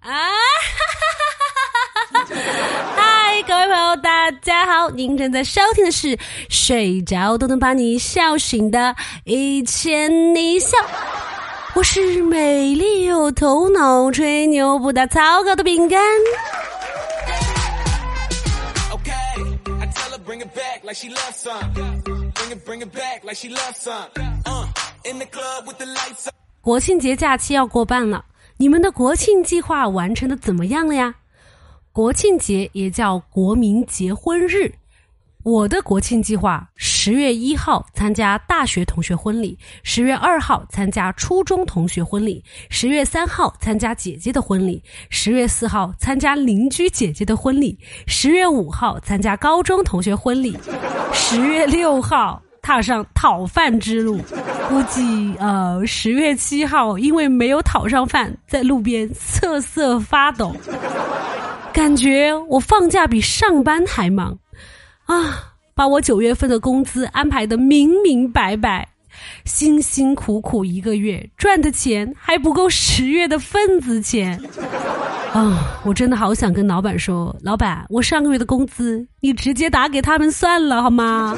啊！嗨，各位朋友，大家好！您正在收听的是睡着都能把你笑醒的《一千你笑》，我是美丽又头脑、吹牛不打草稿的饼干。国庆节假期要过半了，你们的国庆计划完成的怎么样了呀？国庆节也叫国民结婚日。我的国庆计划：十月一号参加大学同学婚礼，十月二号参加初中同学婚礼，十月三号参加姐姐的婚礼，十月四号参加邻居姐姐的婚礼，十月五号参加高中同学婚礼，十月六号踏上讨饭之路。估计呃，十月七号因为没有讨上饭，在路边瑟瑟发抖，感觉我放假比上班还忙。啊！把我九月份的工资安排的明明白白，辛辛苦苦一个月赚的钱还不够十月的份子钱。啊！我真的好想跟老板说，老板，我上个月的工资你直接打给他们算了，好吗？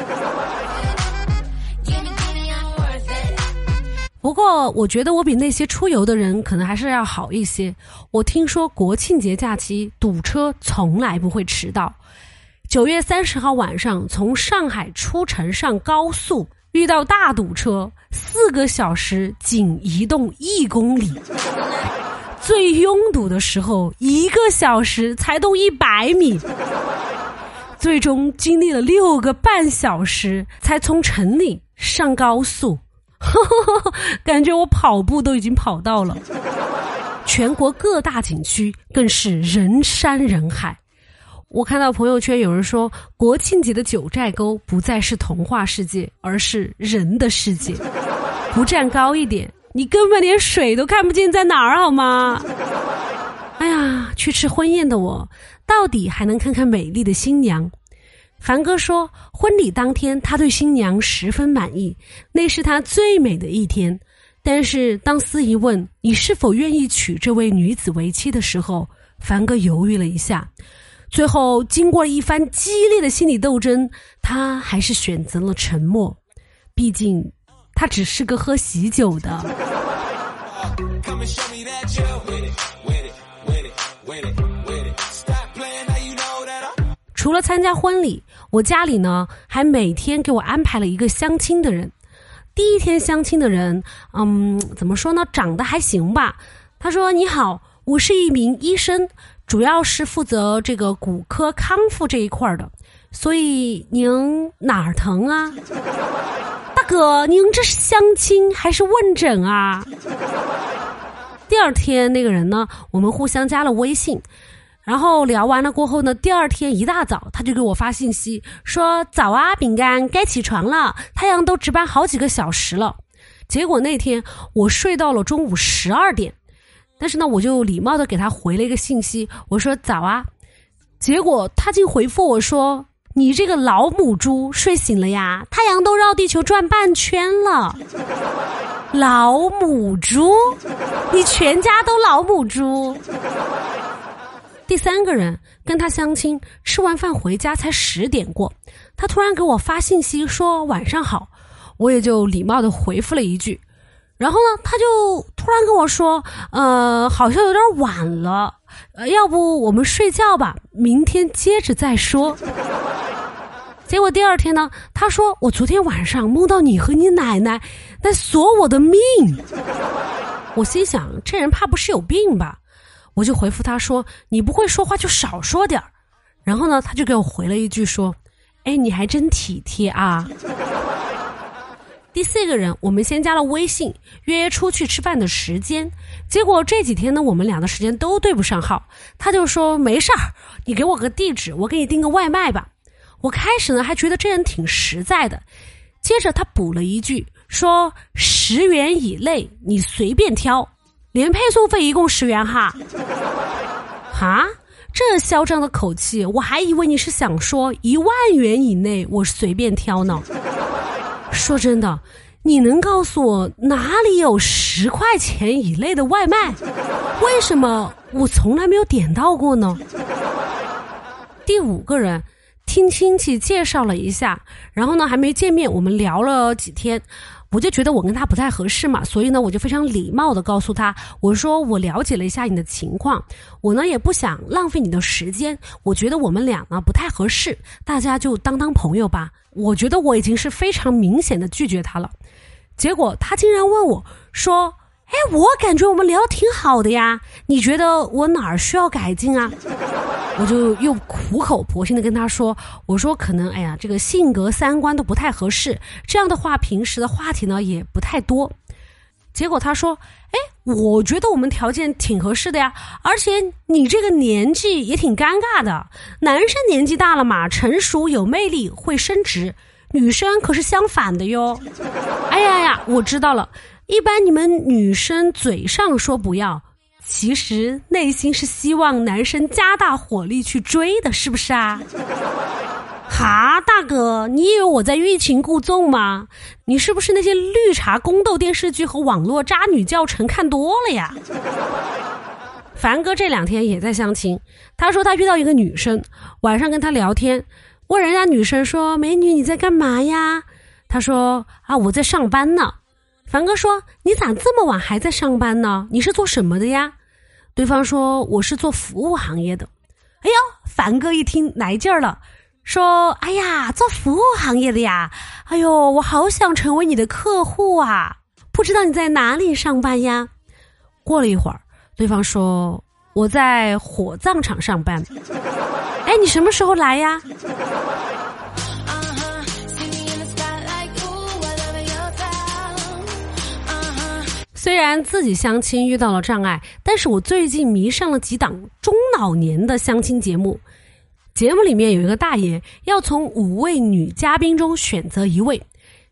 不过，我觉得我比那些出游的人可能还是要好一些。我听说国庆节假期堵车从来不会迟到。九月三十号晚上，从上海出城上高速，遇到大堵车，四个小时仅移动一公里；最拥堵的时候，一个小时才动一百米。最终经历了六个半小时，才从城里上高速，感觉我跑步都已经跑到了。全国各大景区更是人山人海。我看到朋友圈有人说，国庆节的九寨沟不再是童话世界，而是人的世界。不站高一点，你根本连水都看不见在哪儿，好吗？哎呀，去吃婚宴的我，到底还能看看美丽的新娘？凡哥说，婚礼当天他对新娘十分满意，那是他最美的一天。但是当司仪问你是否愿意娶这位女子为妻的时候，凡哥犹豫了一下。最后，经过了一番激烈的心理斗争，他还是选择了沉默。毕竟，他只是个喝喜酒的。除了参加婚礼，我家里呢还每天给我安排了一个相亲的人。第一天相亲的人，嗯，怎么说呢？长得还行吧。他说：“你好，我是一名医生。”主要是负责这个骨科康复这一块的，所以您哪儿疼啊？大哥，您这是相亲还是问诊啊？第二天那个人呢，我们互相加了微信，然后聊完了过后呢，第二天一大早他就给我发信息说：“早啊，饼干，该起床了，太阳都值班好几个小时了。”结果那天我睡到了中午十二点。但是呢，我就礼貌的给他回了一个信息，我说早啊，结果他竟回复我说：“你这个老母猪睡醒了呀？太阳都绕地球转半圈了。”老母猪，你全家都老母猪。第三个人跟他相亲，吃完饭回家才十点过，他突然给我发信息说晚上好，我也就礼貌的回复了一句。然后呢，他就突然跟我说：“呃，好像有点晚了，呃，要不我们睡觉吧，明天接着再说。”结果第二天呢，他说：“我昨天晚上梦到你和你奶奶在索我的命。”我心想，这人怕不是有病吧？我就回复他说：“你不会说话就少说点儿。”然后呢，他就给我回了一句说：“哎，你还真体贴啊。”第四个人，我们先加了微信，约出去吃饭的时间。结果这几天呢，我们俩的时间都对不上号。他就说没事儿，你给我个地址，我给你订个外卖吧。我开始呢还觉得这人挺实在的，接着他补了一句说十元以内你随便挑，连配送费一共十元哈。哈，这嚣张的口气，我还以为你是想说一万元以内我随便挑呢。说真的，你能告诉我哪里有十块钱以内的外卖？为什么我从来没有点到过呢？第五个人听亲戚介绍了一下，然后呢还没见面，我们聊了几天，我就觉得我跟他不太合适嘛，所以呢我就非常礼貌的告诉他，我说我了解了一下你的情况，我呢也不想浪费你的时间，我觉得我们俩呢不太合适，大家就当当朋友吧。我觉得我已经是非常明显的拒绝他了，结果他竟然问我说。哎，我感觉我们聊挺好的呀，你觉得我哪儿需要改进啊？我就又苦口婆心的跟他说，我说可能，哎呀，这个性格三观都不太合适，这样的话平时的话题呢也不太多。结果他说，哎，我觉得我们条件挺合适的呀，而且你这个年纪也挺尴尬的，男生年纪大了嘛，成熟有魅力会升职，女生可是相反的哟。哎呀呀，我知道了。一般你们女生嘴上说不要，其实内心是希望男生加大火力去追的，是不是啊？哈，大哥，你以为我在欲擒故纵吗？你是不是那些绿茶宫斗电视剧和网络渣女教程看多了呀？凡哥这两天也在相亲，他说他遇到一个女生，晚上跟他聊天，问人家女生说：“美女，你在干嘛呀？”他说：“啊，我在上班呢。”凡哥说：“你咋这么晚还在上班呢？你是做什么的呀？”对方说：“我是做服务行业的。”哎呦，凡哥一听来劲儿了，说：“哎呀，做服务行业的呀！哎呦，我好想成为你的客户啊！不知道你在哪里上班呀？”过了一会儿，对方说：“我在火葬场上班。”哎，你什么时候来呀？虽然自己相亲遇到了障碍，但是我最近迷上了几档中老年的相亲节目。节目里面有一个大爷要从五位女嘉宾中选择一位，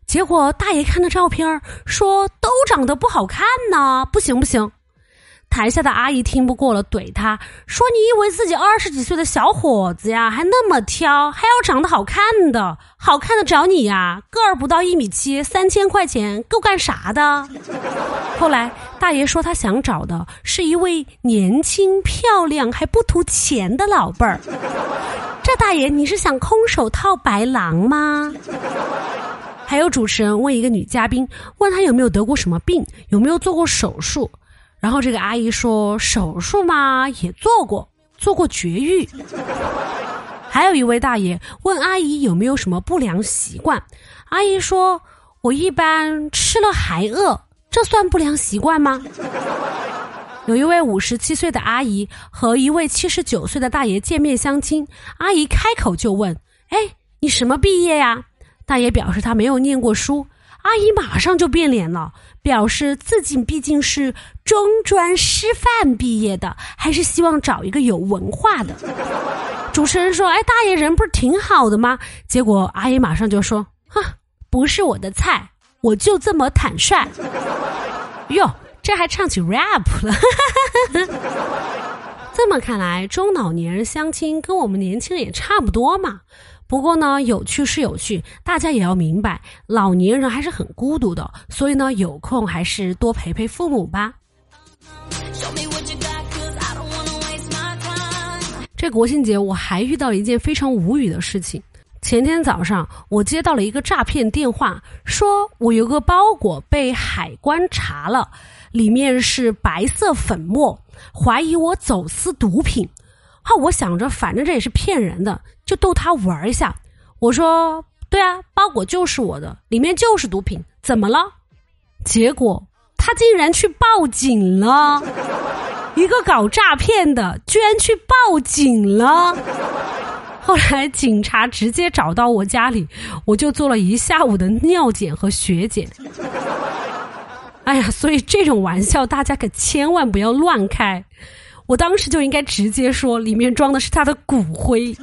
结果大爷看的照片说都长得不好看呢，不行不行。台下的阿姨听不过了，怼他说：“你以为自己二十几岁的小伙子呀，还那么挑，还要长得好看的？好看的找你呀？个儿不到一米七，三千块钱够干啥的？”后来大爷说他想找的是一位年轻漂亮还不图钱的老辈儿。这大爷你是想空手套白狼吗？还有主持人问一个女嘉宾，问她有没有得过什么病，有没有做过手术。然后这个阿姨说：“手术嘛也做过，做过绝育。”还有一位大爷问阿姨有没有什么不良习惯，阿姨说：“我一般吃了还饿，这算不良习惯吗？”有一位五十七岁的阿姨和一位七十九岁的大爷见面相亲，阿姨开口就问：“哎，你什么毕业呀？”大爷表示他没有念过书。阿姨马上就变脸了，表示自己毕竟是中专师范毕业的，还是希望找一个有文化的。主持人说：“哎，大爷人不是挺好的吗？”结果阿姨马上就说：“哼，不是我的菜，我就这么坦率。”哟，这还唱起 rap 了。这么看来，中老年人相亲跟我们年轻人也差不多嘛。不过呢，有趣是有趣，大家也要明白，老年人还是很孤独的，所以呢，有空还是多陪陪父母吧。这国庆节我还遇到一件非常无语的事情。前天早上，我接到了一个诈骗电话，说我有个包裹被海关查了，里面是白色粉末，怀疑我走私毒品。哈，我想着反正这也是骗人的，就逗他玩一下。我说：“对啊，包裹就是我的，里面就是毒品，怎么了？”结果他竟然去报警了。一个搞诈骗的居然去报警了。后来警察直接找到我家里，我就做了一下午的尿检和血检。哎呀，所以这种玩笑大家可千万不要乱开。我当时就应该直接说，里面装的是他的骨灰。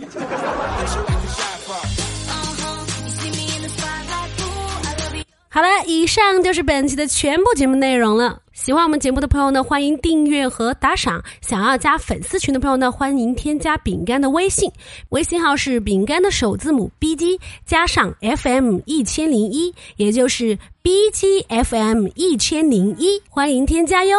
好了，以上就是本期的全部节目内容了。喜欢我们节目的朋友呢，欢迎订阅和打赏。想要加粉丝群的朋友呢，欢迎添加饼干的微信，微信号是饼干的首字母 B G 加上 F M 一千零一，也就是 B G F M 一千零一，欢迎添加哟。